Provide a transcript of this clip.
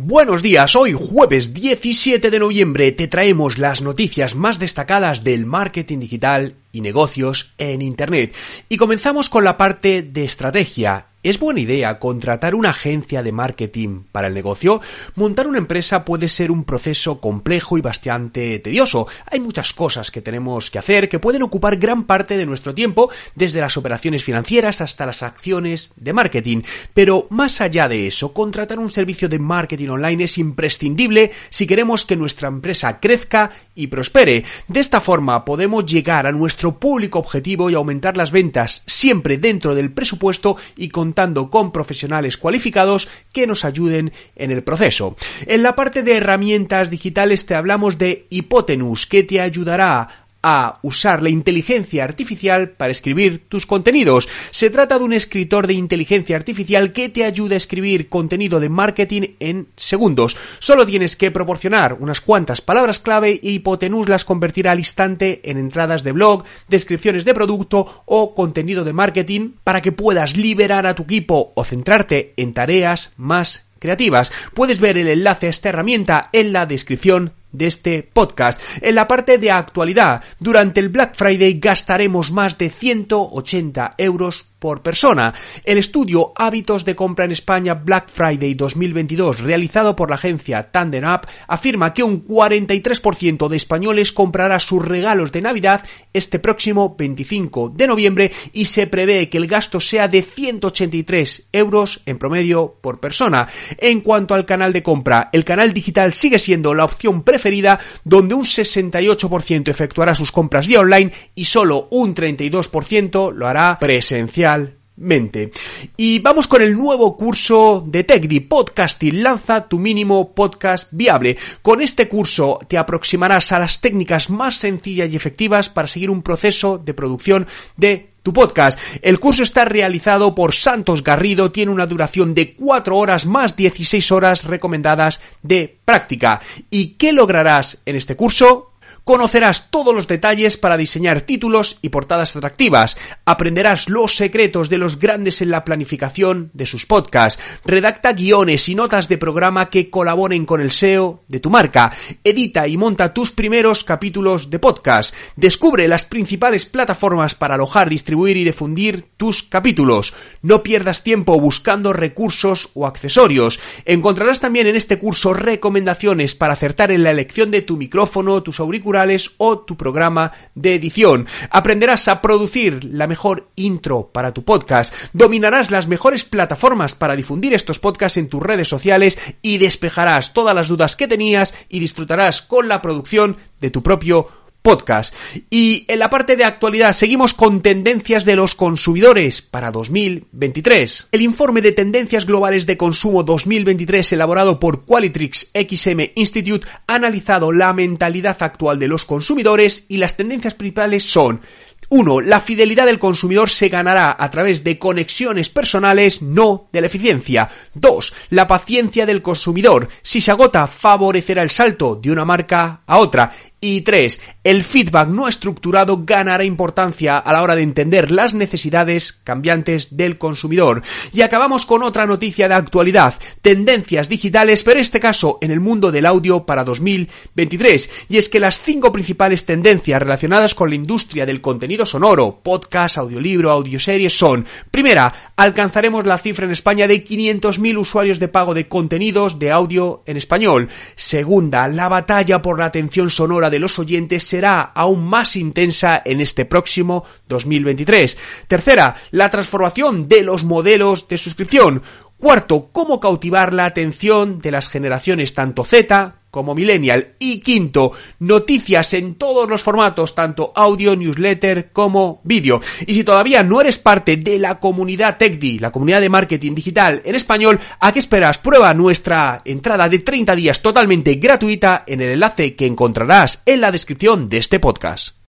Buenos días, hoy jueves 17 de noviembre te traemos las noticias más destacadas del marketing digital y negocios en Internet. Y comenzamos con la parte de estrategia. ¿Es buena idea contratar una agencia de marketing para el negocio? Montar una empresa puede ser un proceso complejo y bastante tedioso. Hay muchas cosas que tenemos que hacer que pueden ocupar gran parte de nuestro tiempo, desde las operaciones financieras hasta las acciones de marketing. Pero más allá de eso, contratar un servicio de marketing online es imprescindible si queremos que nuestra empresa crezca y prospere. De esta forma podemos llegar a nuestro público objetivo y aumentar las ventas siempre dentro del presupuesto y con contando con profesionales cualificados que nos ayuden en el proceso. En la parte de herramientas digitales te hablamos de Hipotenus, que te ayudará a usar la inteligencia artificial para escribir tus contenidos. Se trata de un escritor de inteligencia artificial que te ayuda a escribir contenido de marketing en segundos. Solo tienes que proporcionar unas cuantas palabras clave y Hipotenus las convertirá al instante en entradas de blog, descripciones de producto o contenido de marketing para que puedas liberar a tu equipo o centrarte en tareas más creativas. Puedes ver el enlace a esta herramienta en la descripción de este podcast. En la parte de actualidad, durante el Black Friday gastaremos más de 180 euros por persona. El estudio Hábitos de compra en España Black Friday 2022 realizado por la agencia Tandem Up afirma que un 43% de españoles comprará sus regalos de Navidad este próximo 25 de noviembre y se prevé que el gasto sea de 183 euros en promedio por persona. En cuanto al canal de compra, el canal digital sigue siendo la opción preferida donde un 68% efectuará sus compras vía online y solo un 32% lo hará presencial Y vamos con el nuevo curso de TechDi Podcasting. Lanza tu mínimo podcast viable. Con este curso te aproximarás a las técnicas más sencillas y efectivas para seguir un proceso de producción de tu podcast. El curso está realizado por Santos Garrido, tiene una duración de 4 horas más 16 horas recomendadas de práctica. ¿Y qué lograrás en este curso? Conocerás todos los detalles para diseñar títulos y portadas atractivas. Aprenderás los secretos de los grandes en la planificación de sus podcasts. Redacta guiones y notas de programa que colaboren con el SEO de tu marca. Edita y monta tus primeros capítulos de podcast. Descubre las principales plataformas para alojar, distribuir y difundir tus capítulos. No pierdas tiempo buscando recursos o accesorios. Encontrarás también en este curso recomendaciones para acertar en la elección de tu micrófono, tus auriculares o tu programa de edición. Aprenderás a producir la mejor intro para tu podcast. Dominarás las mejores plataformas para difundir estos podcasts en tus redes sociales y despejarás todas las dudas que tenías y disfrutarás con la producción de tu propio podcast. Y en la parte de actualidad seguimos con tendencias de los consumidores para 2023. El informe de tendencias globales de consumo 2023 elaborado por Qualitrix XM Institute ha analizado la mentalidad actual de los consumidores y las tendencias principales son 1. La fidelidad del consumidor se ganará a través de conexiones personales, no de la eficiencia. 2. La paciencia del consumidor. Si se agota, favorecerá el salto de una marca a otra. Y 3. El feedback no estructurado ganará importancia a la hora de entender las necesidades cambiantes del consumidor. Y acabamos con otra noticia de actualidad. Tendencias digitales, pero en este caso en el mundo del audio para 2023. Y es que las cinco principales tendencias relacionadas con la industria del contenido sonoro, podcast, audiolibro, audioseries son, primera, alcanzaremos la cifra en España de 500.000 usuarios de pago de contenidos de audio en español. Segunda, la batalla por la atención sonora de los oyentes será aún más intensa en este próximo 2023. Tercera, la transformación de los modelos de suscripción. Cuarto, cómo cautivar la atención de las generaciones tanto Z como millennial. Y quinto, noticias en todos los formatos, tanto audio, newsletter como vídeo. Y si todavía no eres parte de la comunidad TechDi, la comunidad de marketing digital en español, ¿a qué esperas? Prueba nuestra entrada de 30 días totalmente gratuita en el enlace que encontrarás en la descripción de este podcast.